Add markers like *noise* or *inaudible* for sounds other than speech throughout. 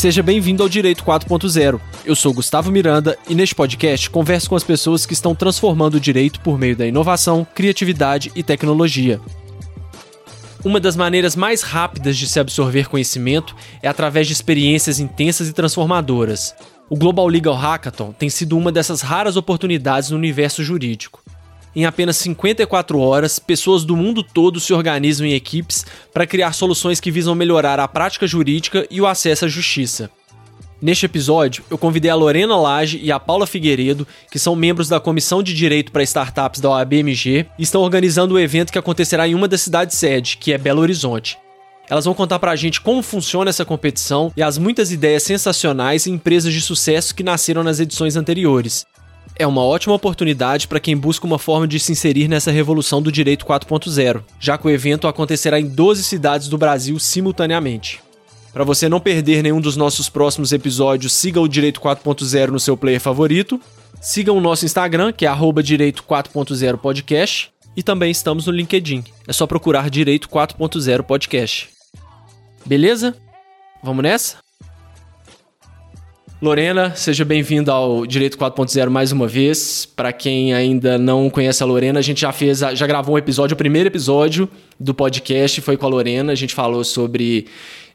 Seja bem-vindo ao Direito 4.0. Eu sou Gustavo Miranda e neste podcast converso com as pessoas que estão transformando o direito por meio da inovação, criatividade e tecnologia. Uma das maneiras mais rápidas de se absorver conhecimento é através de experiências intensas e transformadoras. O Global Legal Hackathon tem sido uma dessas raras oportunidades no universo jurídico. Em apenas 54 horas, pessoas do mundo todo se organizam em equipes para criar soluções que visam melhorar a prática jurídica e o acesso à justiça. Neste episódio, eu convidei a Lorena Lage e a Paula Figueiredo, que são membros da Comissão de Direito para Startups da OABMG, e estão organizando o um evento que acontecerá em uma das cidades sede, que é Belo Horizonte. Elas vão contar pra gente como funciona essa competição e as muitas ideias sensacionais e empresas de sucesso que nasceram nas edições anteriores. É uma ótima oportunidade para quem busca uma forma de se inserir nessa revolução do direito 4.0, já que o evento acontecerá em 12 cidades do Brasil simultaneamente. Para você não perder nenhum dos nossos próximos episódios, siga o Direito 4.0 no seu player favorito. Siga o nosso Instagram, que é Direito 4.0 Podcast. E também estamos no LinkedIn. É só procurar Direito 4.0 Podcast. Beleza? Vamos nessa? Lorena, seja bem-vinda ao Direito 4.0 mais uma vez. Para quem ainda não conhece a Lorena, a gente já fez, já gravou um episódio, o primeiro episódio do podcast foi com a Lorena. A gente falou sobre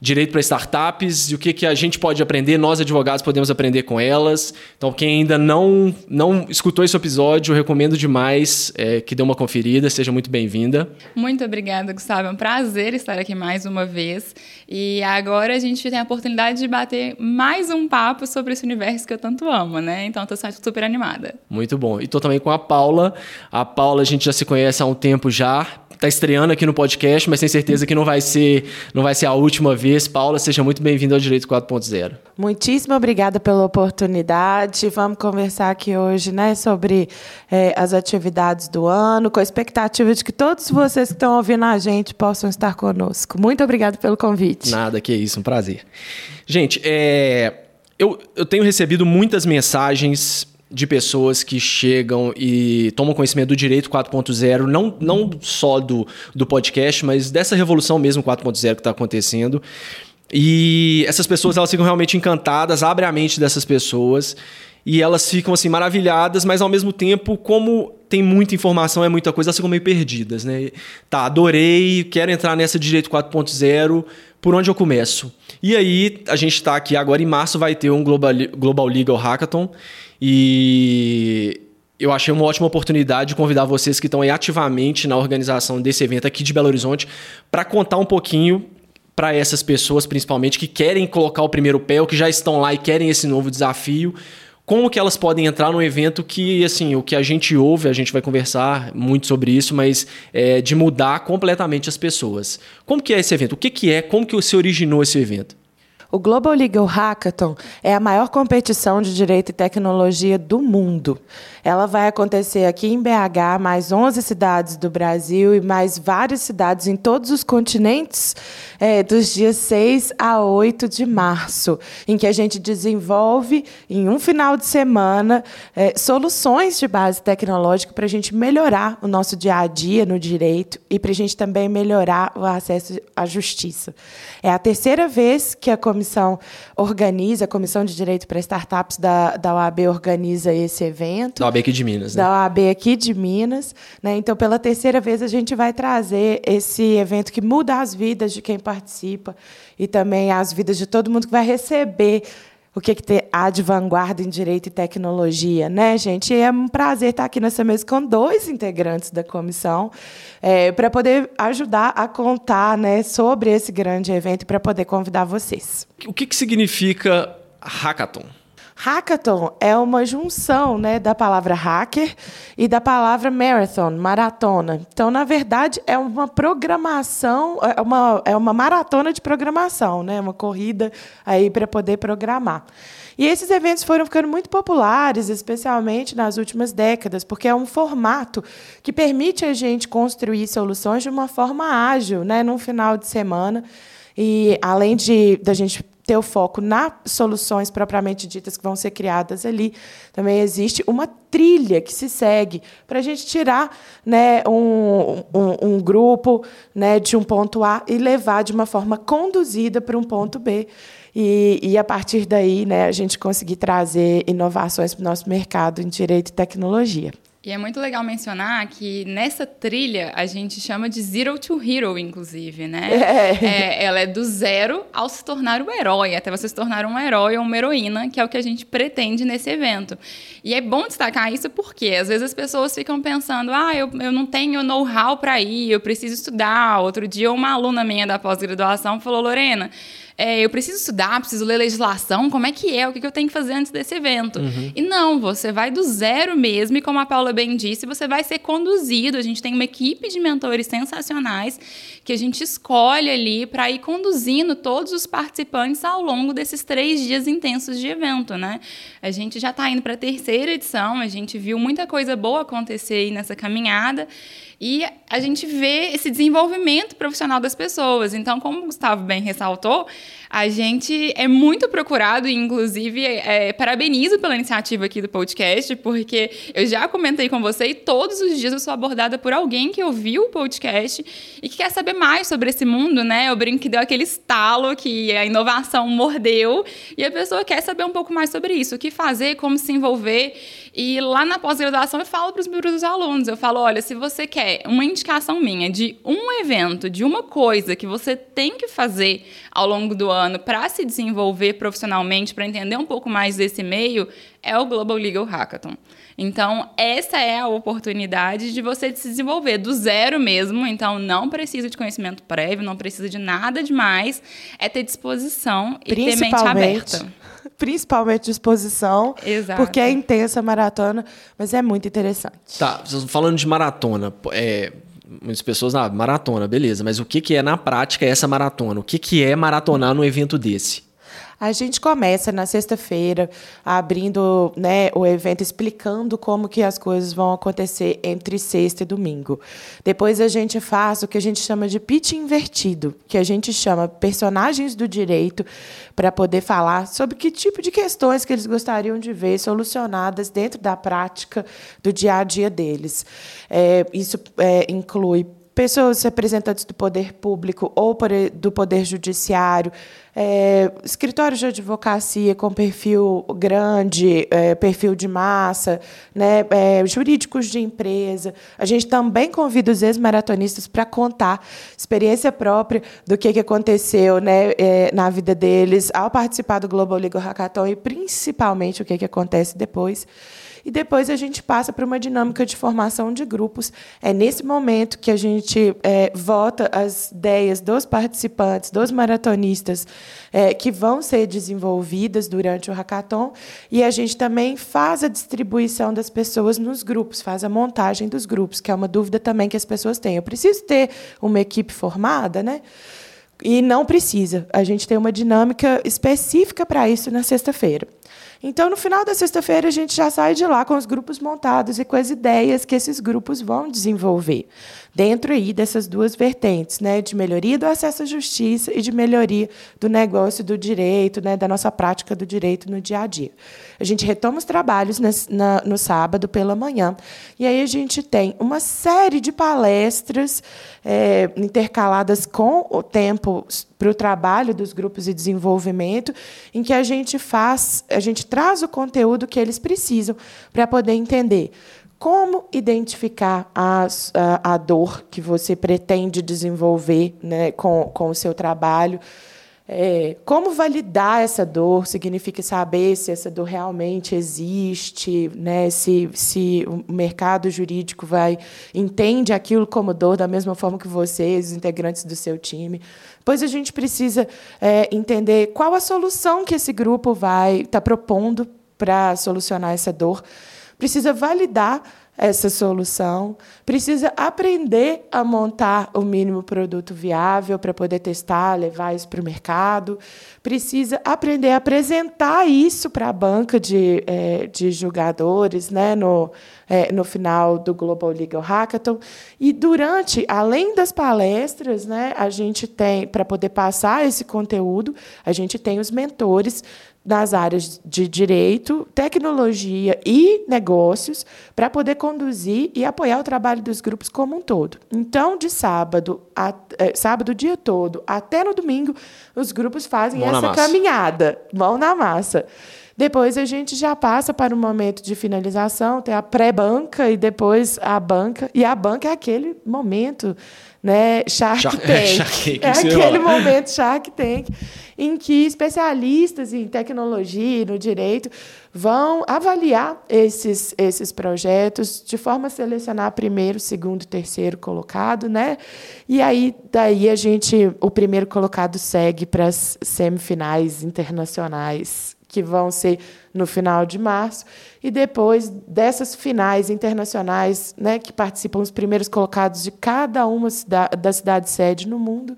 direito para startups e o que, que a gente pode aprender, nós advogados podemos aprender com elas. Então, quem ainda não, não escutou esse episódio, eu recomendo demais é, que dê uma conferida. Seja muito bem-vinda. Muito obrigada, Gustavo. É um prazer estar aqui mais uma vez. E agora a gente tem a oportunidade de bater mais um papo sobre esse universo que eu tanto amo, né? Então, estou super animada. Muito bom. E estou também com a Paula. A Paula a gente já se conhece há um tempo já está estreando aqui no podcast, mas tenho certeza que não vai ser, não vai ser a última vez. Paula, seja muito bem-vinda ao Direito 4.0. Muitíssimo obrigada pela oportunidade. Vamos conversar aqui hoje né, sobre é, as atividades do ano, com a expectativa de que todos vocês que estão ouvindo a gente possam estar conosco. Muito obrigada pelo convite. Nada, que isso, um prazer. Gente, é, eu, eu tenho recebido muitas mensagens de pessoas que chegam e tomam conhecimento do direito 4.0, não, não só do, do podcast, mas dessa revolução mesmo 4.0 que está acontecendo. E essas pessoas elas ficam realmente encantadas, abre a mente dessas pessoas e elas ficam assim maravilhadas, mas ao mesmo tempo, como tem muita informação, é muita coisa, elas ficam meio perdidas, né? Tá, adorei, quero entrar nessa direito 4.0, por onde eu começo? E aí, a gente está aqui agora em março vai ter um Global, Global Legal Hackathon e eu achei uma ótima oportunidade de convidar vocês que estão aí ativamente na organização desse evento aqui de Belo Horizonte para contar um pouquinho para essas pessoas, principalmente, que querem colocar o primeiro pé ou que já estão lá e querem esse novo desafio. Como que elas podem entrar num evento que, assim, o que a gente ouve, a gente vai conversar muito sobre isso, mas é de mudar completamente as pessoas. Como que é esse evento? O que, que é? Como que se originou esse evento? O Global Legal Hackathon é a maior competição de direito e tecnologia do mundo. Ela vai acontecer aqui em BH, mais 11 cidades do Brasil e mais várias cidades em todos os continentes, é, dos dias 6 a 8 de março, em que a gente desenvolve, em um final de semana, é, soluções de base tecnológica para a gente melhorar o nosso dia a dia no direito e para a gente também melhorar o acesso à justiça. É a terceira vez que a comissão organiza, a Comissão de Direito para Startups da, da OAB organiza esse evento. Da OAB aqui de Minas, né? Da OAB aqui de Minas. Né? Então, pela terceira vez, a gente vai trazer esse evento que muda as vidas de quem participa e também as vidas de todo mundo que vai receber o que, que há de vanguarda em direito e tecnologia, né, gente? E é um prazer estar aqui nessa mesa com dois integrantes da comissão é, para poder ajudar a contar né, sobre esse grande evento e para poder convidar vocês. O que, que significa hackathon? Hackathon é uma junção né, da palavra hacker e da palavra marathon, maratona. Então, na verdade, é uma programação, é uma, é uma maratona de programação, né, uma corrida aí para poder programar. E esses eventos foram ficando muito populares, especialmente nas últimas décadas, porque é um formato que permite a gente construir soluções de uma forma ágil, né, num final de semana. E além de da gente ter o foco nas soluções propriamente ditas que vão ser criadas ali, também existe uma trilha que se segue para a gente tirar né, um, um, um, grupo né, de um ponto A e levar de uma forma conduzida para um ponto B. e, e a partir daí né, a gente conseguir trazer inovações para o nosso mercado em direito e tecnologia. E é muito legal mencionar que nessa trilha a gente chama de Zero to Hero, inclusive, né? É. É, ela é do zero ao se tornar o herói, até você se tornar um herói ou uma heroína, que é o que a gente pretende nesse evento. E é bom destacar isso porque às vezes as pessoas ficam pensando, ah, eu, eu não tenho know-how para ir, eu preciso estudar. Outro dia uma aluna minha da pós-graduação falou, Lorena, é, eu preciso estudar, preciso ler legislação, como é que é, o que, eu tenho que fazer antes desse evento. Uhum. E não, você vai do zero mesmo, e como a Paula bem disse, você vai ser conduzido. A gente tem uma equipe de mentores sensacionais que a gente escolhe ali para ir conduzindo todos os participantes ao longo desses três dias intensos de evento, né? A gente já está indo para a terceira edição, a gente viu muita coisa boa acontecer aí nessa caminhada. E a gente vê esse desenvolvimento profissional das pessoas. Então, como o Gustavo bem ressaltou, a gente é muito procurado e, inclusive, é, parabenizo pela iniciativa aqui do podcast, porque eu já comentei com você e todos os dias eu sou abordada por alguém que ouviu o podcast e que quer saber mais sobre esse mundo, né? Eu brinco que deu aquele estalo que a inovação mordeu e a pessoa quer saber um pouco mais sobre isso, o que fazer, como se envolver. E lá na pós-graduação eu falo para os meus alunos, eu falo, olha, se você quer uma indicação minha de um evento, de uma coisa que você tem que fazer ao longo do ano para se desenvolver profissionalmente, para entender um pouco mais desse meio, é o Global Legal Hackathon. Então, essa é a oportunidade de você se desenvolver do zero mesmo. Então, não precisa de conhecimento prévio, não precisa de nada demais. É ter disposição e ter mente aberta *laughs* principalmente disposição, Exato. porque é intensa a maratona, mas é muito interessante. Tá, falando de maratona. É, muitas pessoas, ah, maratona, beleza, mas o que, que é na prática essa maratona? O que, que é maratonar num evento desse? A gente começa na sexta-feira abrindo né, o evento explicando como que as coisas vão acontecer entre sexta e domingo. Depois a gente faz o que a gente chama de pitch invertido, que a gente chama personagens do direito para poder falar sobre que tipo de questões que eles gostariam de ver solucionadas dentro da prática do dia a dia deles. É, isso é, inclui pessoas representantes do poder público ou do poder judiciário, é, escritórios de advocacia com perfil grande, é, perfil de massa, né, é, jurídicos de empresa. A gente também convida os ex-maratonistas para contar experiência própria do que, que aconteceu né, é, na vida deles ao participar do Global Legal Hackathon e, principalmente, o que, que acontece depois e depois a gente passa para uma dinâmica de formação de grupos. É nesse momento que a gente é, vota as ideias dos participantes, dos maratonistas, é, que vão ser desenvolvidas durante o hackathon, e a gente também faz a distribuição das pessoas nos grupos, faz a montagem dos grupos, que é uma dúvida também que as pessoas têm. Eu preciso ter uma equipe formada, né? E não precisa. A gente tem uma dinâmica específica para isso na sexta-feira. Então, no final da sexta-feira, a gente já sai de lá com os grupos montados e com as ideias que esses grupos vão desenvolver, dentro aí dessas duas vertentes, né, de melhoria do acesso à justiça e de melhoria do negócio do direito, né, da nossa prática do direito no dia a dia. A gente retoma os trabalhos na, na, no sábado pela manhã, e aí a gente tem uma série de palestras é, intercaladas com o tempo para o trabalho dos grupos de desenvolvimento, em que a gente faz, a gente traz o conteúdo que eles precisam para poder entender como identificar a, a, a, dor que você pretende desenvolver né, com, com o seu trabalho. É, como validar essa dor significa saber se essa dor realmente existe, né? se, se o mercado jurídico vai entende aquilo como dor da mesma forma que vocês, os integrantes do seu time. Pois a gente precisa é, entender qual a solução que esse grupo vai estar tá propondo para solucionar essa dor. Precisa validar essa solução, precisa aprender a montar o mínimo produto viável para poder testar, levar isso para o mercado, precisa aprender a apresentar isso para a banca de, é, de julgadores né, no, é, no final do Global Legal Hackathon. E durante, além das palestras, né, a gente tem, para poder passar esse conteúdo, a gente tem os mentores nas áreas de direito, tecnologia e negócios para poder conduzir e apoiar o trabalho dos grupos como um todo. Então, de sábado, a, é, sábado o dia todo, até no domingo, os grupos fazem Mão essa caminhada, mão na massa. Depois a gente já passa para o momento de finalização, tem a pré-banca e depois a banca. E a banca é aquele momento né? Shark, Shark Tank. *laughs* É, Shark é aquele momento Shark Tank em que especialistas em tecnologia e no direito vão avaliar esses, esses projetos de forma a selecionar primeiro, segundo, terceiro colocado, né? E aí daí a gente, o primeiro colocado segue para as semifinais internacionais que vão ser no final de março, e depois dessas finais internacionais, né, que participam os primeiros colocados de cada uma da cidade sede no mundo,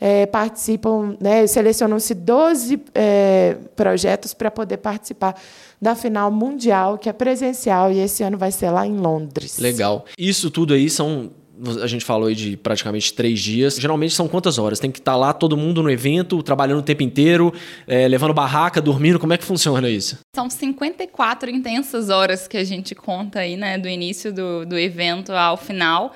é, participam, né, selecionam-se 12 é, projetos para poder participar da final mundial, que é presencial, e esse ano vai ser lá em Londres. Legal. Isso tudo aí são a gente falou aí de praticamente três dias. Geralmente são quantas horas? Tem que estar tá lá todo mundo no evento, trabalhando o tempo inteiro, é, levando barraca, dormindo. Como é que funciona isso? São 54 intensas horas que a gente conta aí, né? Do início do, do evento ao final.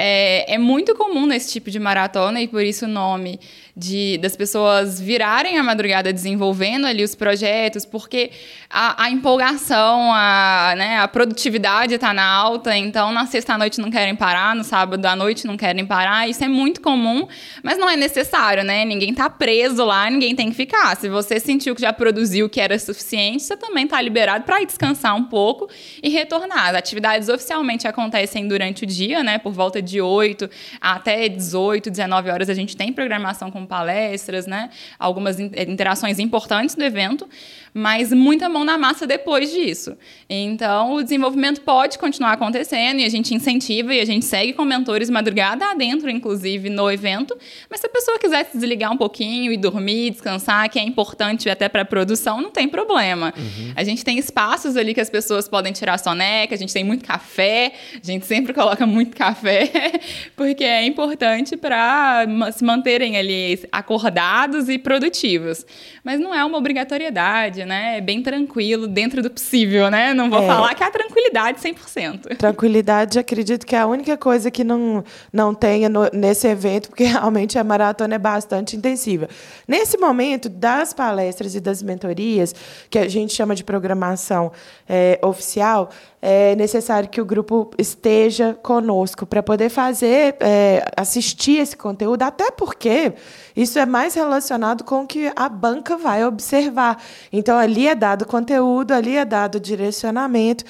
É, é muito comum nesse tipo de maratona e por isso o nome de, das pessoas virarem a madrugada desenvolvendo ali os projetos, porque a, a empolgação, a, né, a produtividade está na alta, então na sexta à noite não querem parar, no sábado à noite não querem parar, isso é muito comum, mas não é necessário, né? Ninguém está preso lá, ninguém tem que ficar. Se você sentiu que já produziu o que era suficiente, você também está liberado para descansar um pouco e retornar. As atividades oficialmente acontecem durante o dia, né? Por volta de 8 até 18, 19 horas a gente tem programação com palestras, né? Algumas interações importantes do evento, mas muita mão na massa depois disso. Então, o desenvolvimento pode continuar acontecendo e a gente incentiva e a gente segue com mentores madrugada adentro, inclusive, no evento. Mas se a pessoa quiser se desligar um pouquinho e dormir, descansar, que é importante até para a produção, não tem problema. Uhum. A gente tem espaços ali que as pessoas podem tirar soneca, a gente tem muito café, a gente sempre *laughs* coloca muito café, *laughs* porque é importante para se manterem ali acordados e produtivos. Mas não é uma obrigatoriedade, né? É bem tranquilo, dentro do possível, né? Não vou é. falar que é a tranquilidade 100%. Tranquilidade, acredito que é a única coisa que não, não tenha no, nesse evento, porque *laughs* realmente a maratona é bastante intensiva. Nesse momento das palestras e das mentorias, que a gente chama de programação é, oficial, é necessário que o grupo esteja conosco para poder fazer, é, assistir esse conteúdo, até porque isso é mais relacionado com o que a banca vai observar. Então, ali é dado conteúdo, ali é dado direcionamento,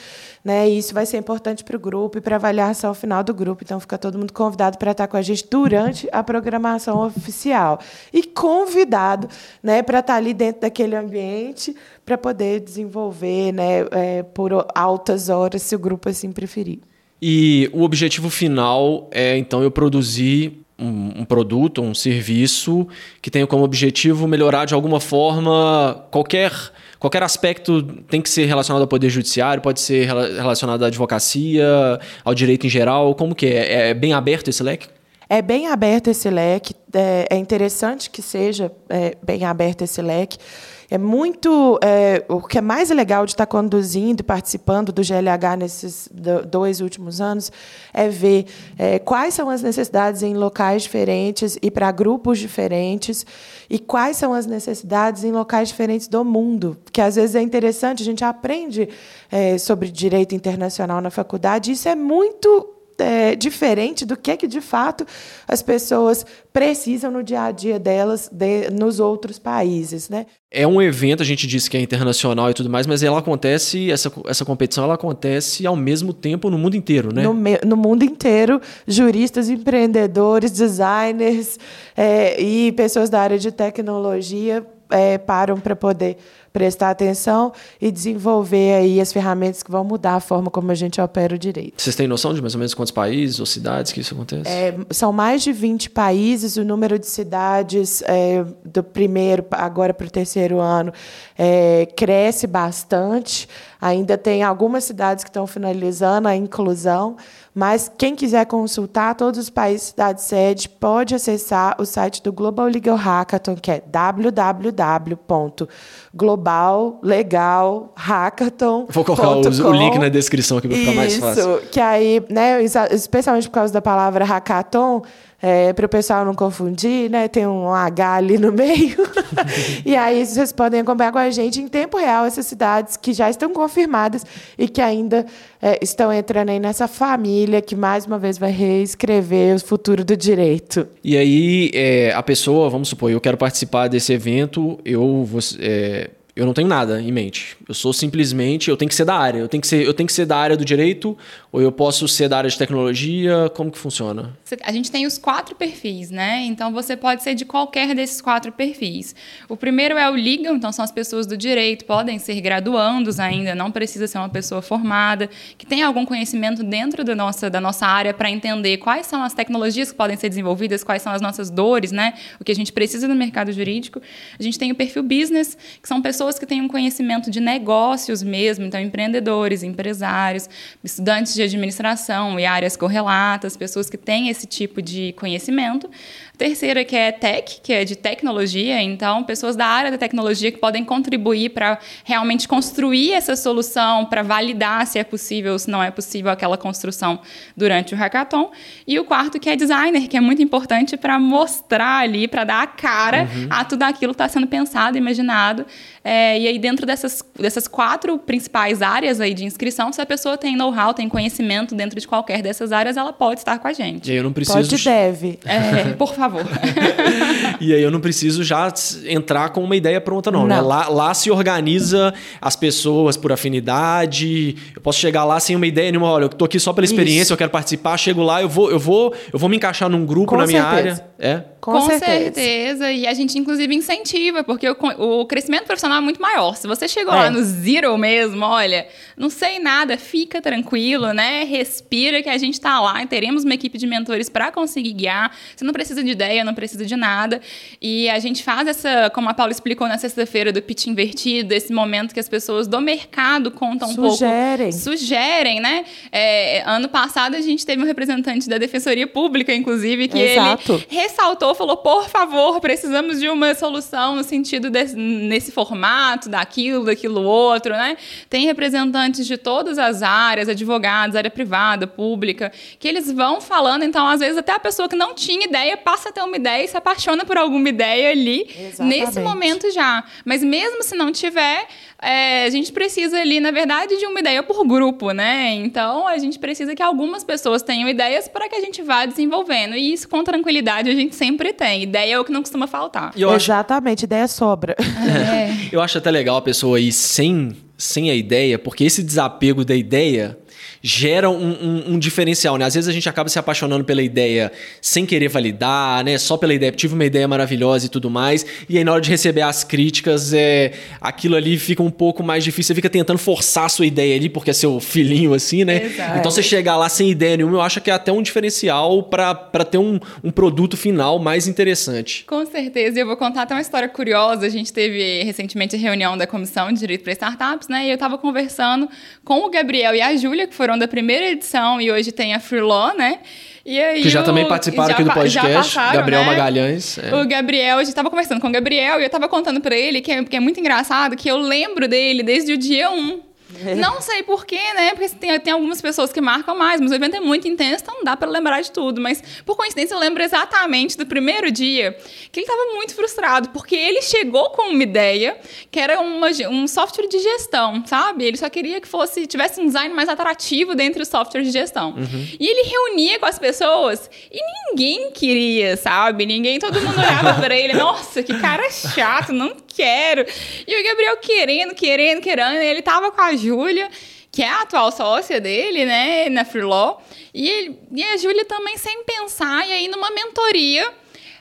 né? E isso vai ser importante para o grupo e para a avaliação final do grupo. Então, fica todo mundo convidado para estar com a gente durante a programação oficial. E convidado né, para estar ali dentro daquele ambiente para poder desenvolver né, é, por altas horas, se o grupo assim preferir. E o objetivo final é, então, eu produzir um, um, produto, um serviço que tenha como objetivo melhorar de alguma forma qualquer, qualquer aspecto tem que ser relacionado ao poder judiciário, pode ser relacionado à advocacia, ao direito em geral. Como que é? É bem aberto esse leque? É bem aberto esse leque. É, é interessante que seja é, bem aberto esse leque é muito. É, o que é mais legal de estar conduzindo e participando do GLH nesses dois últimos anos é ver é, quais são as necessidades em locais diferentes e para grupos diferentes, e quais são as necessidades em locais diferentes do mundo. Porque às vezes é interessante, a gente aprende é, sobre direito internacional na faculdade, e isso é muito é, diferente do que, que, de fato, as pessoas precisam no dia a dia delas de, nos outros países. Né? É um evento, a gente disse que é internacional e tudo mais, mas ela acontece, essa, essa competição ela acontece ao mesmo tempo no mundo inteiro, né? No, no mundo inteiro, juristas, empreendedores, designers é, e pessoas da área de tecnologia é, param para poder prestar atenção e desenvolver aí as ferramentas que vão mudar a forma como a gente opera o direito. Vocês têm noção de mais ou menos quantos países ou cidades que isso acontece? É, são mais de 20 países, o número de cidades é, do primeiro agora para o terceiro ano é, cresce bastante. Ainda tem algumas cidades que estão finalizando a inclusão, mas quem quiser consultar todos os países cidade sede pode acessar o site do Global Legal Hackathon, que é www.global global, legal, hackathon. Vou colocar o, o, link na descrição aqui para ficar mais fácil. Isso, que aí, né, especialmente por causa da palavra hackathon, é, para o pessoal não confundir, né? Tem um H ali no meio. *laughs* e aí vocês podem acompanhar com a gente em tempo real essas cidades que já estão confirmadas e que ainda é, estão entrando aí nessa família que mais uma vez vai reescrever o futuro do direito. E aí é, a pessoa, vamos supor, eu quero participar desse evento, eu vou, é, eu não tenho nada em mente. Eu sou simplesmente, eu tenho que ser da área. Eu tenho que ser, eu tenho que ser da área do direito ou eu posso ser da área de tecnologia. Como que funciona? A gente tem os quatro perfis, né? Então você pode ser de qualquer desses quatro perfis. O primeiro é o legal, então são as pessoas do direito, podem ser graduandos ainda, não precisa ser uma pessoa formada, que tem algum conhecimento dentro da nossa, da nossa área para entender quais são as tecnologias que podem ser desenvolvidas, quais são as nossas dores, né? O que a gente precisa no mercado jurídico. A gente tem o perfil business, que são pessoas que têm um conhecimento de negócios mesmo, então empreendedores, empresários, estudantes de administração e áreas correlatas, pessoas que têm esse tipo de conhecimento. Terceira, que é tech, que é de tecnologia, então pessoas da área da tecnologia que podem contribuir para realmente construir essa solução, para validar se é possível ou se não é possível aquela construção durante o hackathon. E o quarto, que é designer, que é muito importante para mostrar ali, para dar a cara uhum. a tudo aquilo que está sendo pensado, imaginado. É, e aí, dentro dessas, dessas quatro principais áreas aí de inscrição, se a pessoa tem know-how, tem conhecimento dentro de qualquer dessas áreas, ela pode estar com a gente. E aí eu não preciso. Pode deve. É, por favor favor. *laughs* e aí eu não preciso já entrar com uma ideia pronta, não. Né? não. Né? Lá, lá se organiza as pessoas por afinidade. Eu posso chegar lá sem uma ideia nenhuma. Olha, eu tô aqui só pela experiência, Isso. eu quero participar, chego lá, eu vou, eu vou, eu vou me encaixar num grupo com na minha certeza. área. É? Com, com certeza. certeza. E a gente, inclusive, incentiva, porque o, o crescimento profissional é muito maior. Se você chegou é. lá no zero mesmo, olha, não sei nada, fica tranquilo, né? Respira que a gente tá lá e teremos uma equipe de mentores para conseguir guiar. Você não precisa de ideia, não precisa de nada. E a gente faz essa, como a Paula explicou na sexta-feira, do pitch invertido, esse momento que as pessoas do mercado contam um sugerem. pouco. Sugerem. né? É, ano passado a gente teve um representante da Defensoria Pública, inclusive, que Exato. ele ressaltou, falou, por favor, precisamos de uma solução no sentido desse, nesse formato, daquilo, daquilo outro, né? Tem representantes de todas as áreas, advogados, área privada, pública, que eles vão falando, então, às vezes, até a pessoa que não tinha ideia passa a ter uma ideia e se apaixona por alguma ideia ali Exatamente. nesse momento já. Mas mesmo se não tiver, é, a gente precisa ali, na verdade, de uma ideia por grupo, né? Então a gente precisa que algumas pessoas tenham ideias para que a gente vá desenvolvendo. E isso com tranquilidade a gente sempre tem. Ideia é o que não costuma faltar. Exatamente, ideia sobra. *laughs* É. Eu acho até legal a pessoa ir sem, sem a ideia, porque esse desapego da ideia gera um, um, um, diferencial, né? Às vezes a gente acaba se apaixonando pela ideia sem querer validar, né? Só pela ideia, tive uma ideia maravilhosa e tudo mais, e aí na hora de receber as críticas, é, aquilo ali fica um pouco mais difícil, você fica tentando forçar a sua ideia ali, porque é seu filhinho assim, né? Exato. Então você chegar lá sem ideia nenhuma, eu acho que é até um diferencial para ter um, um produto final mais interessante. Com certeza, e eu vou contar até uma história curiosa, a gente teve recentemente a reunião da Comissão de Direito para Startups, né? E eu estava conversando com o Gabriel e a Júlia, que foram foram da primeira edição e hoje tem a Free Law, né? E aí que já o, também participaram aqui do podcast, passaram, Gabriel né? Magalhães. É. O Gabriel, a gente estava conversando com o Gabriel e eu estava contando para ele, que é, que é muito engraçado, que eu lembro dele desde o dia 1 *laughs* Não sei porquê, né? Porque tem, tem algumas pessoas que marcam mais, mas o evento é muito intenso, então não dá para lembrar de tudo. Mas, por coincidência, eu lembro exatamente do primeiro dia que ele estava muito frustrado, porque ele chegou com uma ideia que era uma, um software de gestão, sabe? Ele só queria que fosse tivesse um design mais atrativo dentre os softwares de gestão. Uhum. E ele reunia com as pessoas e ninguém queria, sabe? Ninguém, todo mundo olhava para ele, nossa, que cara chato, não quero. E o Gabriel querendo, querendo, querendo, ele tava com a Júlia, que é a atual sócia dele, né, na Freelaw, e, ele, e a Júlia também sem pensar, e aí numa mentoria,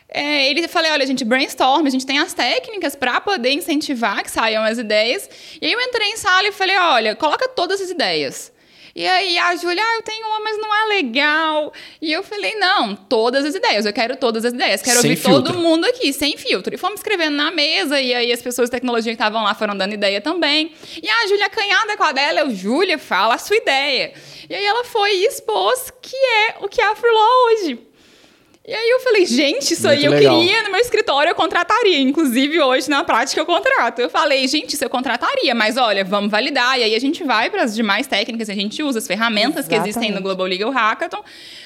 é, ele falei, olha, a gente brainstorm, a gente tem as técnicas para poder incentivar que saiam as ideias. E aí eu entrei em sala e falei, olha, coloca todas as ideias. E aí a Júlia, ah, eu tenho uma, mas não é legal. E eu falei, não, todas as ideias, eu quero todas as ideias, quero sem ouvir filtro. todo mundo aqui, sem filtro. E fomos escrevendo na mesa, e aí as pessoas de tecnologia que estavam lá foram dando ideia também. E a Júlia canhada com a dela, eu, Júlia, fala a sua ideia. E aí ela foi e expôs que é o que é a Freelaw hoje. E aí eu falei, gente, isso Muito aí eu legal. queria no meu escritório, eu contrataria. Inclusive, hoje, na prática, eu contrato. Eu falei, gente, isso eu contrataria, mas olha, vamos validar. E aí a gente vai para as demais técnicas, a gente usa as ferramentas Exatamente. que existem no Global Legal Hackathon.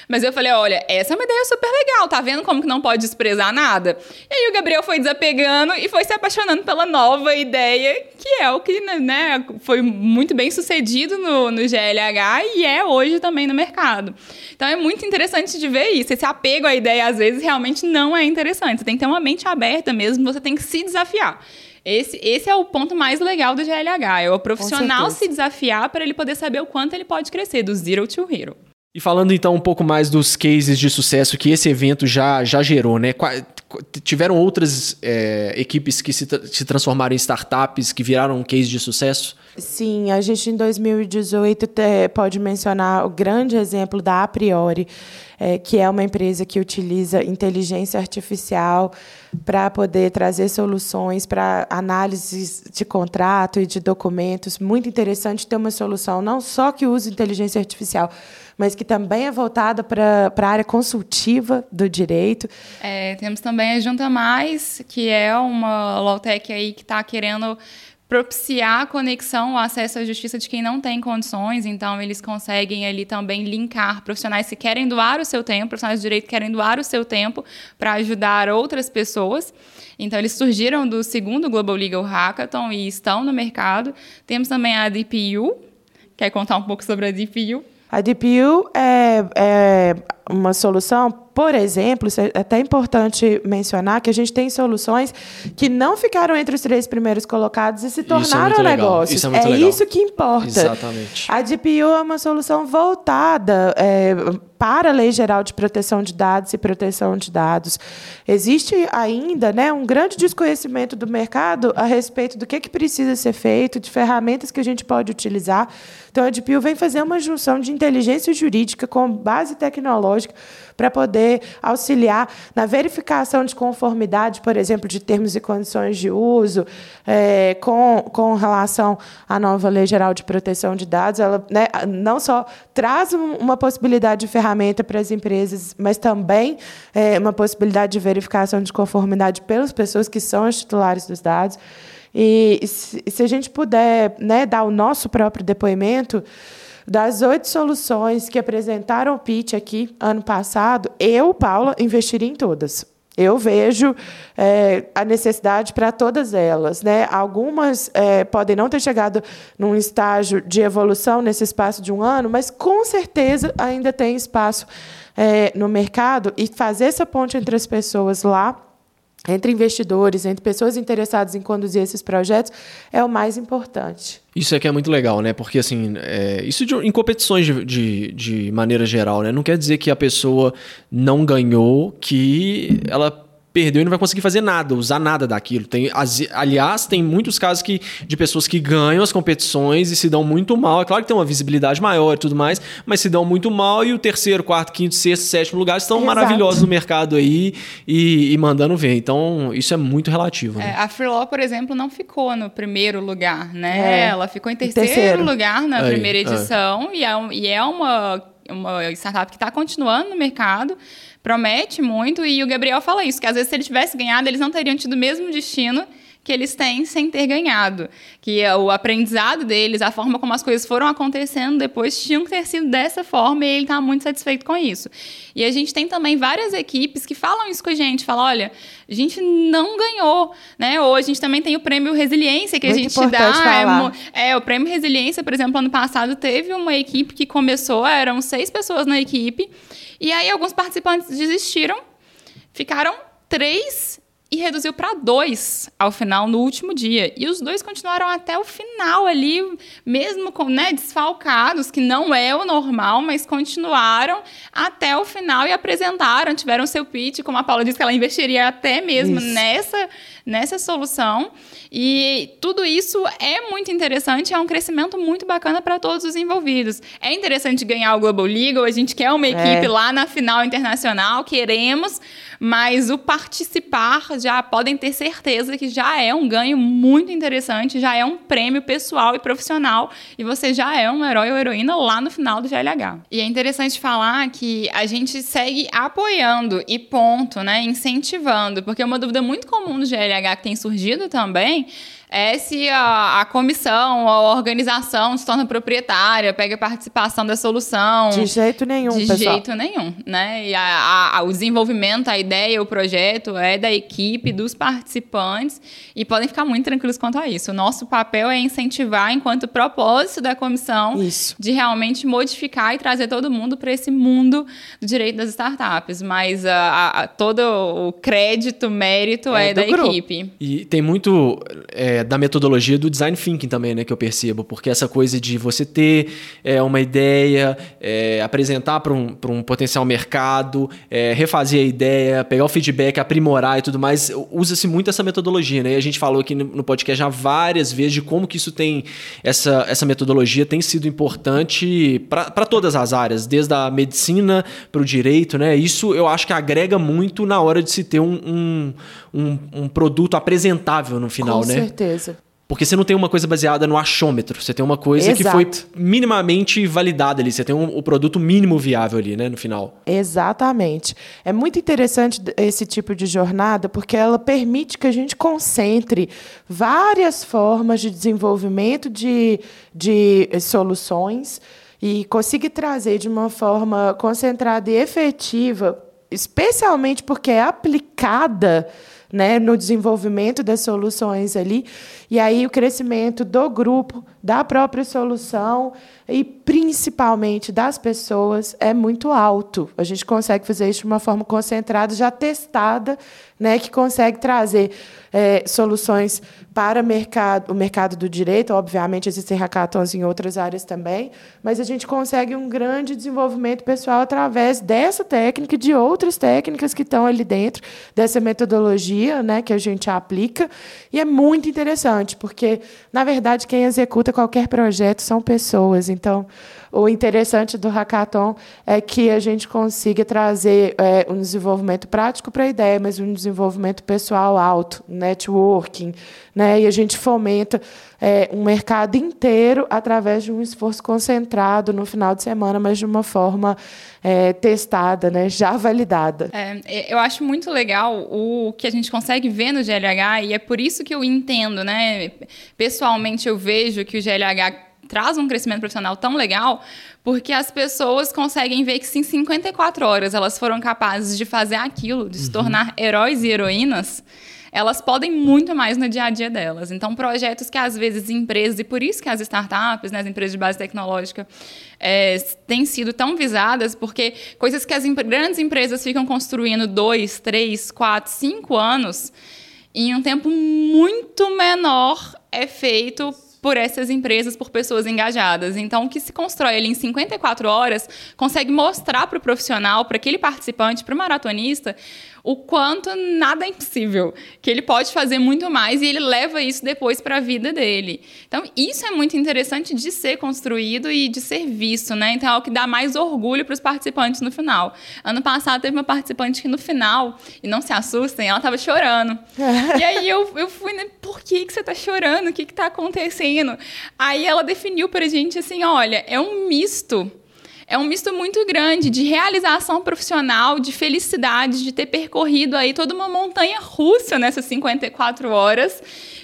Mas eu falei, olha, essa é uma ideia super legal, tá vendo como que não pode desprezar nada? E aí o Gabriel foi desapegando e foi se apaixonando pela nova ideia, que é o que, né, foi muito bem sucedido no, no GLH e é hoje também no mercado. Então é muito interessante de ver isso. Esse apego à ideia, às vezes, realmente não é interessante. Você tem que ter uma mente aberta mesmo, você tem que se desafiar. Esse, esse é o ponto mais legal do GLH. É o profissional se desafiar para ele poder saber o quanto ele pode crescer, do zero to hero. E falando então um pouco mais dos cases de sucesso que esse evento já, já gerou, né? Tiveram outras é, equipes que se, se transformaram em startups, que viraram um case de sucesso? Sim, a gente em 2018 te, pode mencionar o grande exemplo da A Priori, é, que é uma empresa que utiliza inteligência artificial para poder trazer soluções para análises de contrato e de documentos. Muito interessante ter uma solução não só que use inteligência artificial, mas que também é voltada para a área consultiva do direito. É, temos também a Junta Mais, que é uma Lawtech aí que está querendo propiciar a conexão, o acesso à justiça de quem não tem condições. Então, eles conseguem ali também linkar profissionais que querem doar o seu tempo, profissionais de direito que querem doar o seu tempo para ajudar outras pessoas. Então, eles surgiram do segundo Global Legal Hackathon e estão no mercado. Temos também a DPU. Quer contar um pouco sobre a DPU? A DPU é, é uma solução, por exemplo, é até importante mencionar que a gente tem soluções que não ficaram entre os três primeiros colocados e se é tornaram é negócios. Isso é, é isso que importa. Exatamente. A DPU é uma solução voltada é, para a Lei Geral de Proteção de Dados e Proteção de Dados. Existe ainda né, um grande desconhecimento do mercado a respeito do que, que precisa ser feito, de ferramentas que a gente pode utilizar. Então, a DPU vem fazer uma junção de inteligência jurídica com base tecnológica para poder auxiliar na verificação de conformidade, por exemplo, de termos e condições de uso, é, com, com relação à nova Lei Geral de Proteção de Dados. Ela né, não só traz uma possibilidade de ferramenta para as empresas, mas também é, uma possibilidade de verificação de conformidade pelas pessoas que são os titulares dos dados. E se, se a gente puder né, dar o nosso próprio depoimento, das oito soluções que apresentaram o pitch aqui ano passado, eu, Paula, investiria em todas. Eu vejo é, a necessidade para todas elas. Né? Algumas é, podem não ter chegado num estágio de evolução nesse espaço de um ano, mas com certeza ainda tem espaço é, no mercado e fazer essa ponte entre as pessoas lá entre investidores, entre pessoas interessadas em conduzir esses projetos, é o mais importante. Isso aqui é muito legal, né? Porque, assim, é, isso de, em competições de, de, de maneira geral, né? Não quer dizer que a pessoa não ganhou, que ela perdeu e não vai conseguir fazer nada, usar nada daquilo. Tem, aliás, tem muitos casos que, de pessoas que ganham as competições e se dão muito mal. É claro que tem uma visibilidade maior e tudo mais, mas se dão muito mal e o terceiro, quarto, quinto, sexto, sétimo lugar estão Exato. maravilhosos no mercado aí e, e, mandando ver. Então, isso é muito relativo. Né? É, a Freelaw, por exemplo, não ficou no primeiro lugar, né? É. Ela ficou em terceiro, terceiro. lugar na aí, primeira edição é. E, é, e é uma, uma startup que está continuando no mercado promete muito. E o Gabriel fala isso, que às vezes se ele tivesse ganhado, eles não teriam tido o mesmo destino que eles têm sem ter ganhado. Que é o aprendizado deles, a forma como as coisas foram acontecendo depois, tinham que ter sido dessa forma e ele está muito satisfeito com isso. E a gente tem também várias equipes que falam isso com a gente, falam, olha, a gente não ganhou, né? Ou a gente também tem o prêmio Resiliência que muito a gente dá. É, é, o prêmio Resiliência, por exemplo, ano passado teve uma equipe que começou, eram seis pessoas na equipe, e aí alguns participantes desistiram, ficaram três e reduziu para dois ao final, no último dia. E os dois continuaram até o final ali, mesmo com, né, desfalcados, que não é o normal, mas continuaram até o final e apresentaram, tiveram seu pitch, como a Paula disse que ela investiria até mesmo nessa, nessa solução. E tudo isso é muito interessante, é um crescimento muito bacana para todos os envolvidos. É interessante ganhar o Global Legal, a gente quer uma equipe é. lá na final internacional, queremos, mas o participar já podem ter certeza que já é um ganho muito interessante, já é um prêmio pessoal e profissional e você já é um herói ou heroína lá no final do GLH. E é interessante falar que a gente segue apoiando e ponto, né, incentivando, porque uma dúvida muito comum do GLH que tem surgido também é se a, a comissão, a organização se torna proprietária, pega participação da solução. De jeito nenhum, De pessoal. jeito nenhum, né? E a, a, o desenvolvimento, a ideia, o projeto é da equipe, dos participantes e podem ficar muito tranquilos quanto a isso. O nosso papel é incentivar, enquanto propósito da comissão, isso. de realmente modificar e trazer todo mundo para esse mundo do direito das startups. Mas a, a, todo o crédito, mérito é, é da grupo. equipe. E tem muito... É da metodologia do design thinking também, né, que eu percebo, porque essa coisa de você ter é, uma ideia, é, apresentar para um, um potencial mercado, é, refazer a ideia, pegar o feedback, aprimorar e tudo mais, usa-se muito essa metodologia, né? E a gente falou aqui no podcast já várias vezes de como que isso tem, essa, essa metodologia tem sido importante para todas as áreas, desde a medicina para o direito, né? Isso eu acho que agrega muito na hora de se ter um, um, um, um produto apresentável no final, Com né? Com certeza. Porque você não tem uma coisa baseada no achômetro, você tem uma coisa Exato. que foi minimamente validada ali, você tem um, o produto mínimo viável ali, né, no final. Exatamente. É muito interessante esse tipo de jornada porque ela permite que a gente concentre várias formas de desenvolvimento de, de soluções e consiga trazer de uma forma concentrada e efetiva, especialmente porque é aplicada né, no desenvolvimento das soluções ali. E aí o crescimento do grupo, da própria solução e principalmente das pessoas é muito alto. A gente consegue fazer isso de uma forma concentrada, já testada, né, que consegue trazer é, soluções para mercado, o mercado do direito. Obviamente, existem hackathons em outras áreas também, mas a gente consegue um grande desenvolvimento pessoal através dessa técnica e de outras técnicas que estão ali dentro, dessa metodologia né, que a gente aplica. E é muito interessante, porque, na verdade, quem executa qualquer projeto são pessoas. Então, o interessante do hackathon é que a gente consiga trazer é, um desenvolvimento prático para a ideia, mas um desenvolvimento pessoal alto, networking, né? E a gente fomenta é, um mercado inteiro através de um esforço concentrado no final de semana, mas de uma forma é, testada, né? Já validada. É, eu acho muito legal o que a gente consegue ver no GLH e é por isso que eu entendo, né? Pessoalmente eu vejo que o GLH traz um crescimento profissional tão legal, porque as pessoas conseguem ver que se em 54 horas elas foram capazes de fazer aquilo, de se uhum. tornar heróis e heroínas, elas podem muito mais no dia a dia delas. Então, projetos que às vezes empresas, e por isso que as startups, né, as empresas de base tecnológica, é, têm sido tão visadas, porque coisas que as grandes empresas ficam construindo dois, três, quatro, cinco anos, em um tempo muito menor é feito por essas empresas, por pessoas engajadas. Então, o que se constrói ali em 54 horas consegue mostrar para o profissional, para aquele participante, para o maratonista, o quanto nada é impossível, que ele pode fazer muito mais e ele leva isso depois para a vida dele. Então, isso é muito interessante de ser construído e de ser visto, né? Então, é o que dá mais orgulho para os participantes no final. Ano passado teve uma participante que no final, e não se assustem, ela estava chorando. *laughs* e aí eu, eu fui, né? Por que, que você está chorando? O que está acontecendo? Aí ela definiu para a gente assim: olha, é um misto é um misto muito grande de realização profissional, de felicidade, de ter percorrido aí toda uma montanha russa nessas 54 horas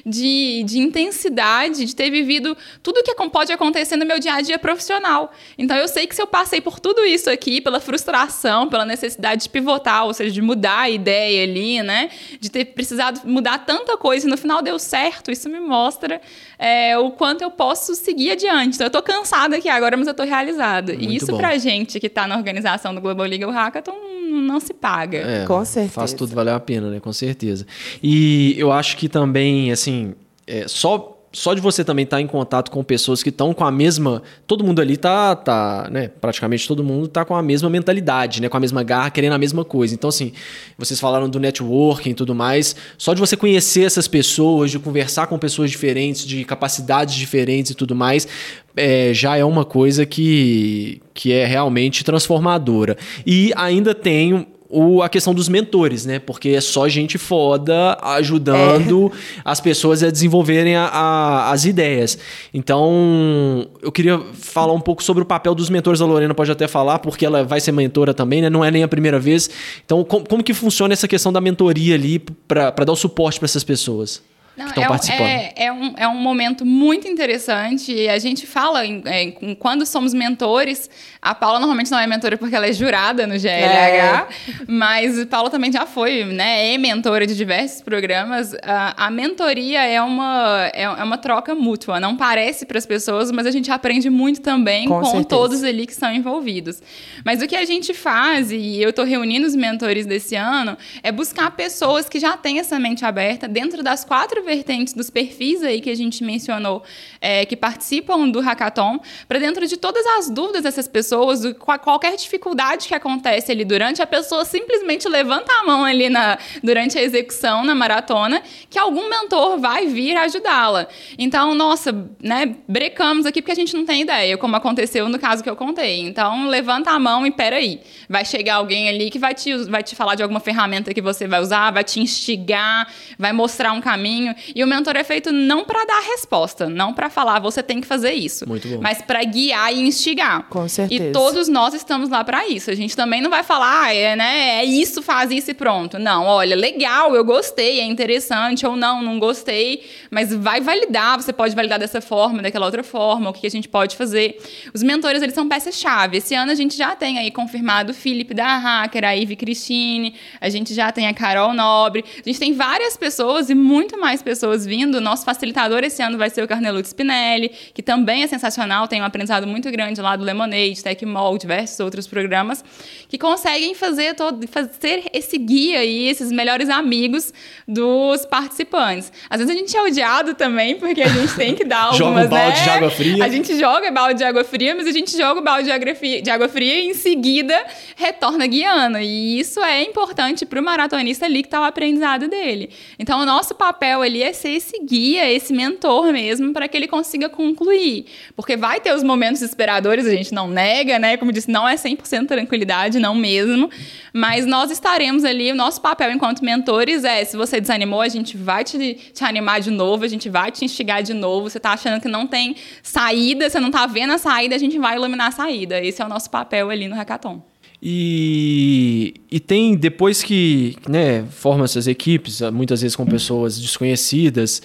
de, de intensidade, de ter vivido tudo que pode acontecer no meu dia a dia profissional. Então eu sei que se eu passei por tudo isso aqui, pela frustração, pela necessidade de pivotar, ou seja, de mudar a ideia ali, né? De ter precisado mudar tanta coisa e no final deu certo, isso me mostra é, o quanto eu posso seguir adiante. Então eu tô cansada aqui agora, mas eu tô realizada. Muito e isso bom. pra gente que tá na organização do Global Legal Hackathon não se paga. É, Com certeza. Faz tudo valer a pena, né? Com certeza. E eu acho que também, assim, é, só só de você também estar tá em contato com pessoas que estão com a mesma. Todo mundo ali tá, tá, né? Praticamente todo mundo tá com a mesma mentalidade, né? Com a mesma garra, querendo a mesma coisa. Então, assim, vocês falaram do networking e tudo mais. Só de você conhecer essas pessoas, de conversar com pessoas diferentes, de capacidades diferentes e tudo mais, é, já é uma coisa que, que é realmente transformadora. E ainda tem o, a questão dos mentores, né? Porque é só gente foda ajudando é. as pessoas a desenvolverem a, a, as ideias. Então, eu queria falar um pouco sobre o papel dos mentores. A Lorena pode até falar, porque ela vai ser mentora também, né? Não é nem a primeira vez. Então, com, como que funciona essa questão da mentoria ali para dar o suporte para essas pessoas? Não, que estão é, participando. É, é, um, é um momento muito interessante. E a gente fala, em, em, quando somos mentores, a Paula normalmente não é mentora porque ela é jurada no GLH, é. mas a Paula também já foi, né? É mentora de diversos programas. A, a mentoria é uma, é, é, uma troca mútua. Não parece para as pessoas, mas a gente aprende muito também com, com todos ali que estão envolvidos. Mas o que a gente faz, e eu estou reunindo os mentores desse ano, é buscar pessoas que já têm essa mente aberta dentro das quatro vertentes dos perfis aí que a gente mencionou, é, que participam do hackathon, para dentro de todas as dúvidas dessas pessoas, qualquer dificuldade que acontece ali durante, a pessoa simplesmente levanta a mão ali na, durante a execução na maratona, que algum mentor vai vir ajudá-la. Então, nossa, né, brecamos aqui porque a gente não tem ideia, como aconteceu no caso que eu contei. Então, levanta a mão e peraí. Vai chegar alguém ali que vai te, vai te falar de alguma ferramenta que você vai usar, vai te instigar, vai mostrar um caminho. E o mentor é feito não para dar resposta, não para falar você tem que fazer isso, mas para guiar e instigar. Com certeza. E todos nós estamos lá para isso. A gente também não vai falar, ah, é, né, é isso, faz isso e pronto. Não, olha, legal, eu gostei, é interessante ou não, não gostei, mas vai validar, você pode validar dessa forma, daquela outra forma, o que a gente pode fazer. Os mentores, eles são peças-chave. Esse ano a gente já tem aí confirmado o Felipe da Hacker, a Ivy Cristine, a gente já tem a Carol Nobre, a gente tem várias pessoas e muito mais pessoas vindo. Nosso facilitador esse ano vai ser o Carneluto Spinelli, que também é sensacional, tem um aprendizado muito grande lá do Lemonade, Tecmol, diversos outros programas, que conseguem fazer todo, fazer esse guia e esses melhores amigos dos participantes. Às vezes a gente é odiado também, porque a gente tem que dar *laughs* algumas, Joga um balde né? de água fria. A gente joga balde de água fria, mas a gente joga o balde de água fria, de água fria e em seguida retorna guiando. E isso é importante para o maratonista ali que está o aprendizado dele. Então, o nosso papel ali é ser esse guia, esse mentor mesmo, para que ele consiga concluir. Porque vai ter os momentos desesperadores, a gente não nega, né? Como disse, não é 100% tranquilidade, não mesmo. Mas nós estaremos ali, o nosso papel enquanto mentores é, se você desanimou, a gente vai te, te animar de novo, a gente vai te instigar de novo. Você está achando que não tem saída, você não está vendo a saída, a gente vai iluminar a saída. Esse é o nosso papel ali no hackathon. E, e tem, depois que né, forma essas equipes, muitas vezes com pessoas desconhecidas,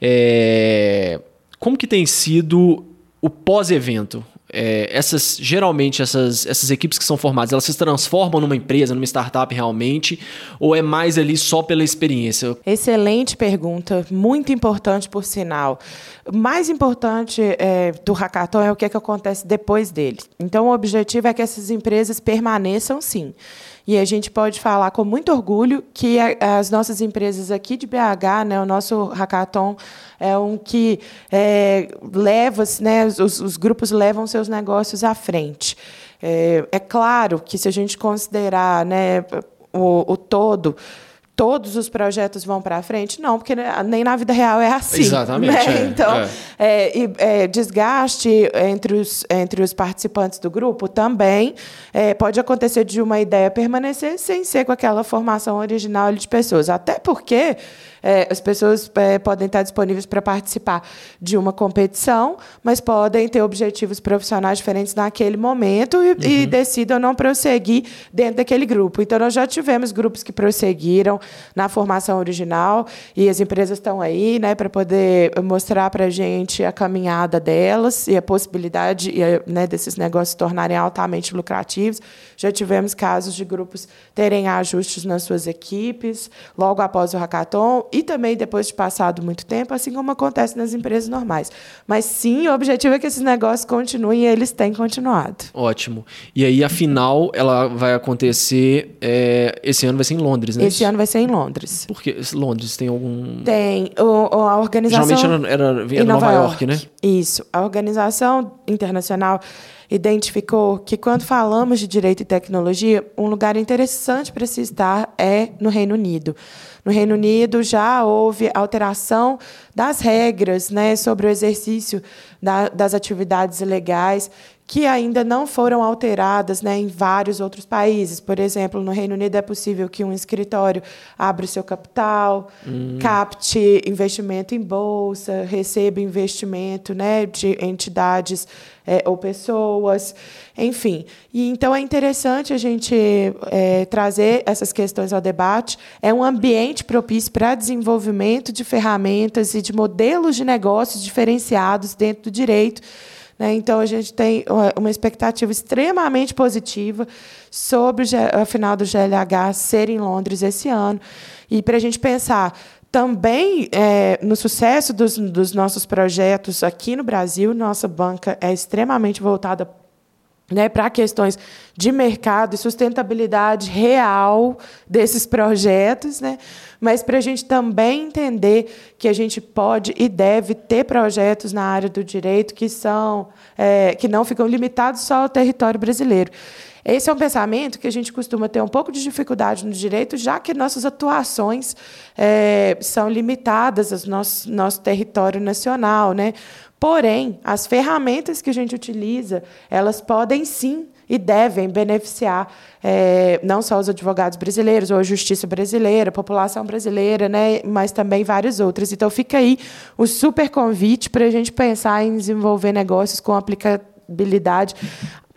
é, como que tem sido o pós-evento? É, essas geralmente essas, essas equipes que são formadas, elas se transformam numa empresa, numa startup realmente, ou é mais ali só pela experiência? Excelente pergunta, muito importante por sinal. Mais importante é, do hackathon é o que, é que acontece depois dele. Então, o objetivo é que essas empresas permaneçam, sim. E a gente pode falar com muito orgulho que as nossas empresas aqui de BH, né, o nosso hackathon é um que é, leva, né, os, os, grupos levam seus negócios à frente. É, é claro que se a gente considerar né, o, o todo, todos os projetos vão para frente? Não, porque nem na vida real é assim. Exatamente. Né? É, então, é. É, é, desgaste entre os, entre os participantes do grupo também é, pode acontecer de uma ideia permanecer sem ser com aquela formação original de pessoas. Até porque é, as pessoas é, podem estar disponíveis para participar de uma competição, mas podem ter objetivos profissionais diferentes naquele momento e, uhum. e decidam não prosseguir dentro daquele grupo. Então, nós já tivemos grupos que prosseguiram na formação original e as empresas estão aí né, para poder mostrar para a gente a caminhada delas e a possibilidade né, desses negócios se tornarem altamente lucrativos. Já tivemos casos de grupos terem ajustes nas suas equipes logo após o hackathon e também depois de passado muito tempo, assim como acontece nas empresas normais. Mas sim, o objetivo é que esses negócios continuem e eles têm continuado. Ótimo. E aí a final ela vai acontecer é, esse ano vai ser em Londres, né? Esse ano vai ser em Londres. Porque Londres tem algum Tem o, a organização Geralmente era, era, era Nova, Nova York, York, né? Isso. A organização internacional identificou que quando falamos de direito e tecnologia, um lugar interessante para se estar é no Reino Unido. No Reino Unido já houve alteração das regras né, sobre o exercício da, das atividades legais que ainda não foram alteradas né, em vários outros países. Por exemplo, no Reino Unido é possível que um escritório abra o seu capital, hum. capte investimento em bolsa, receba investimento né, de entidades é, ou pessoas, enfim. E então é interessante a gente é, trazer essas questões ao debate. É um ambiente propício para desenvolvimento de ferramentas e de modelos de negócios diferenciados dentro do direito né? Então, a gente tem uma expectativa extremamente positiva sobre a final do GLH ser em Londres esse ano. E para a gente pensar também é, no sucesso dos, dos nossos projetos aqui no Brasil, nossa banca é extremamente voltada né, para questões de mercado e sustentabilidade real desses projetos, né, mas para a gente também entender que a gente pode e deve ter projetos na área do direito que são é, que não ficam limitados só ao território brasileiro. Esse é um pensamento que a gente costuma ter um pouco de dificuldade no direito, já que nossas atuações é, são limitadas ao nosso, nosso território nacional. Né? Porém, as ferramentas que a gente utiliza, elas podem sim e devem beneficiar é, não só os advogados brasileiros, ou a justiça brasileira, a população brasileira, né, mas também várias outras. Então, fica aí o super convite para a gente pensar em desenvolver negócios com aplicabilidade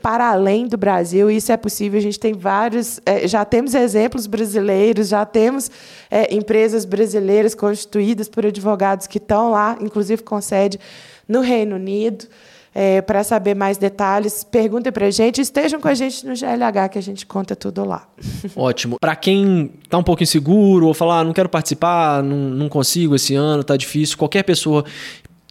para além do Brasil. Isso é possível. A gente tem vários, é, já temos exemplos brasileiros, já temos é, empresas brasileiras constituídas por advogados que estão lá, inclusive com sede no Reino Unido. É, para saber mais detalhes, perguntem para a gente, estejam com a gente no GLH que a gente conta tudo lá. *laughs* Ótimo. Para quem está um pouco inseguro ou falar, ah, não quero participar, não, não consigo esse ano, está difícil, qualquer pessoa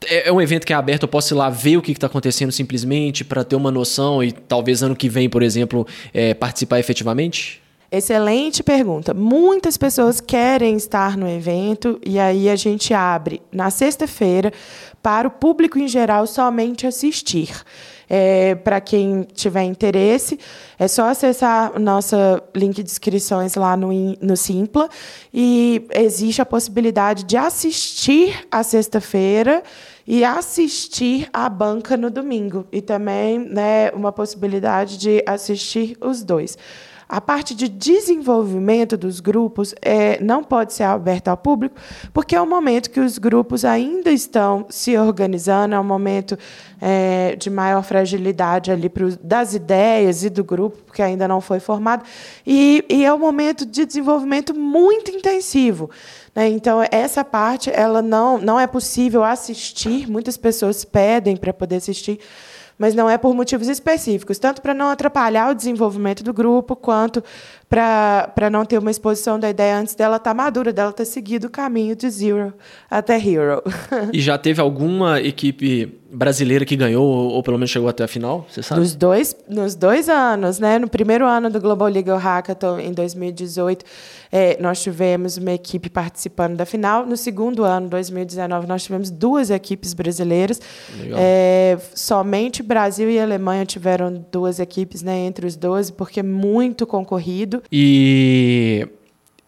é, é um evento que é aberto, eu posso ir lá ver o que está acontecendo simplesmente para ter uma noção e talvez ano que vem, por exemplo, é, participar efetivamente? Excelente pergunta. Muitas pessoas querem estar no evento e aí a gente abre na sexta-feira para o público em geral somente assistir. É, para quem tiver interesse, é só acessar o nosso link de inscrições lá no, no Simpla e existe a possibilidade de assistir a sexta-feira e assistir a banca no domingo. E também né, uma possibilidade de assistir os dois. A parte de desenvolvimento dos grupos é, não pode ser aberta ao público, porque é um momento que os grupos ainda estão se organizando, é um momento é, de maior fragilidade ali pro, das ideias e do grupo, porque ainda não foi formado, e, e é um momento de desenvolvimento muito intensivo. Né? Então, essa parte ela não, não é possível assistir, muitas pessoas pedem para poder assistir mas não é por motivos específicos, tanto para não atrapalhar o desenvolvimento do grupo, quanto para não ter uma exposição da ideia antes dela estar tá madura, dela ter seguido o caminho de zero até hero. *laughs* e já teve alguma equipe brasileira que ganhou, ou pelo menos chegou até a final, você sabe? Nos dois, nos dois anos, né? No primeiro ano do Global Legal Hackathon, em 2018, é, nós tivemos uma equipe participando da final. No segundo ano, 2019, nós tivemos duas equipes brasileiras. É, somente Brasil e Alemanha tiveram duas equipes né, entre os 12, porque é muito concorrido. E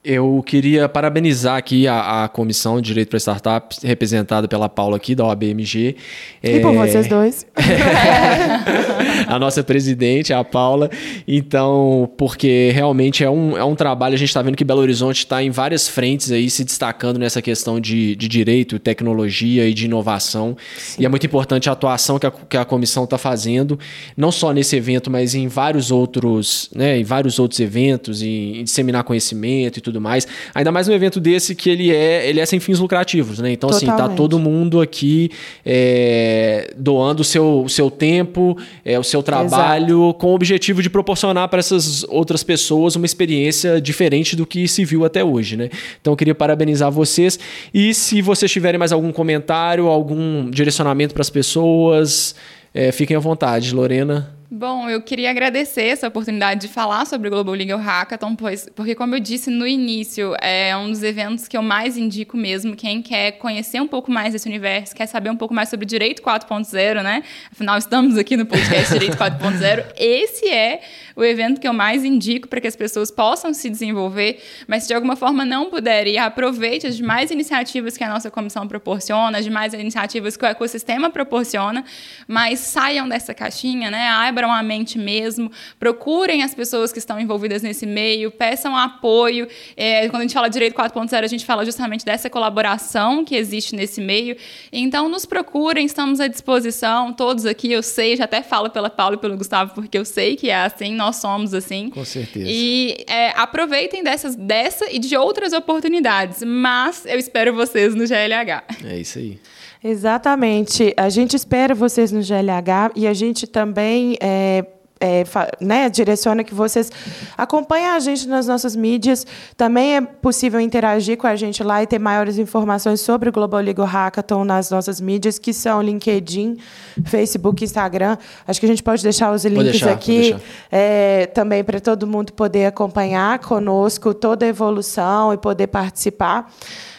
eu queria parabenizar aqui a, a Comissão de Direito para Startups, representada pela Paula aqui, da OABMG. E é... por vocês dois. *laughs* a nossa presidente, a Paula. Então, porque realmente é um, é um trabalho, a gente está vendo que Belo Horizonte está em várias frentes aí, se destacando nessa questão de, de direito, tecnologia e de inovação. Sim. E é muito importante a atuação que a, que a comissão está fazendo, não só nesse evento, mas em vários outros, né, em vários outros eventos, em, em disseminar conhecimento e tudo tudo mais. Ainda mais um evento desse que ele é, ele é sem fins lucrativos, né? Então, Totalmente. assim, tá todo mundo aqui é, doando o seu, o seu tempo, é, o seu trabalho, Exato. com o objetivo de proporcionar para essas outras pessoas uma experiência diferente do que se viu até hoje, né? Então, eu queria parabenizar vocês. E se vocês tiverem mais algum comentário, algum direcionamento para as pessoas, é, fiquem à vontade. Lorena. Bom, eu queria agradecer essa oportunidade de falar sobre o Global Legal Hackathon, pois, porque, como eu disse no início, é um dos eventos que eu mais indico mesmo. Quem quer conhecer um pouco mais desse universo, quer saber um pouco mais sobre Direito 4.0, né? Afinal, estamos aqui no podcast Direito 4.0. Esse é o evento que eu mais indico para que as pessoas possam se desenvolver, mas se de alguma forma não puderem, aproveite as demais iniciativas que a nossa comissão proporciona, as demais iniciativas que o ecossistema proporciona, mas saiam dessa caixinha, né? Abram a mente mesmo, procurem as pessoas que estão envolvidas nesse meio, peçam apoio. É, quando a gente fala direito 4.0, a gente fala justamente dessa colaboração que existe nesse meio. Então, nos procurem, estamos à disposição, todos aqui, eu sei, já até falo pela Paula e pelo Gustavo, porque eu sei que é assim, nós somos assim. Com certeza. E é, aproveitem dessas, dessa e de outras oportunidades, mas eu espero vocês no GLH. É isso aí. Exatamente. A gente espera vocês no GLH e a gente também é, é, né, direciona que vocês acompanhem a gente nas nossas mídias. Também é possível interagir com a gente lá e ter maiores informações sobre o Global Legal Hackathon nas nossas mídias, que são LinkedIn, Facebook, Instagram. Acho que a gente pode deixar os links deixar, aqui é, também para todo mundo poder acompanhar conosco toda a evolução e poder participar.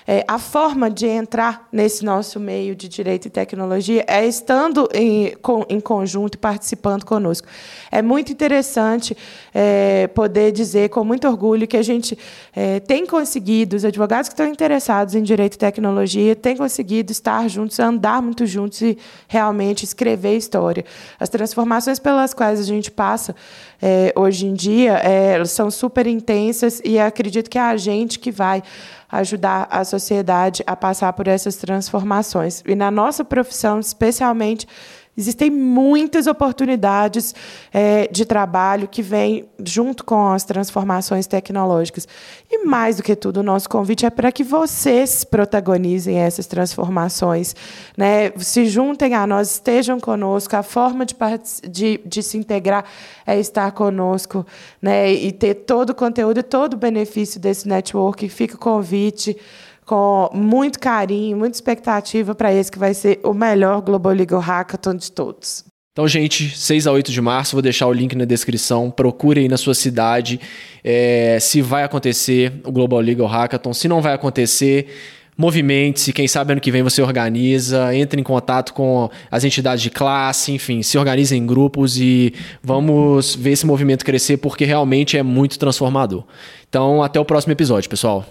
É, a forma de entrar nesse nosso meio de direito e tecnologia é estando em, com, em conjunto e participando conosco. É muito interessante é, poder dizer com muito orgulho que a gente é, tem conseguido, os advogados que estão interessados em direito e tecnologia, têm conseguido estar juntos, andar muito juntos e realmente escrever história. As transformações pelas quais a gente passa é, hoje em dia é, são super intensas e acredito que é a gente que vai ajudar a sociedade a passar por essas transformações. E na nossa profissão, especialmente, Existem muitas oportunidades é, de trabalho que vêm junto com as transformações tecnológicas. E, mais do que tudo, o nosso convite é para que vocês protagonizem essas transformações. Né? Se juntem a nós, estejam conosco. A forma de, de, de se integrar é estar conosco né? e ter todo o conteúdo e todo o benefício desse network. Fica o convite com muito carinho, muita expectativa para esse que vai ser o melhor Global Legal Hackathon de todos. Então, gente, 6 a 8 de março, vou deixar o link na descrição. Procure aí na sua cidade é, se vai acontecer o Global Legal Hackathon. Se não vai acontecer, movimente-se. Quem sabe ano que vem você organiza, entre em contato com as entidades de classe, enfim, se organize em grupos e vamos ver esse movimento crescer porque realmente é muito transformador. Então, até o próximo episódio, pessoal.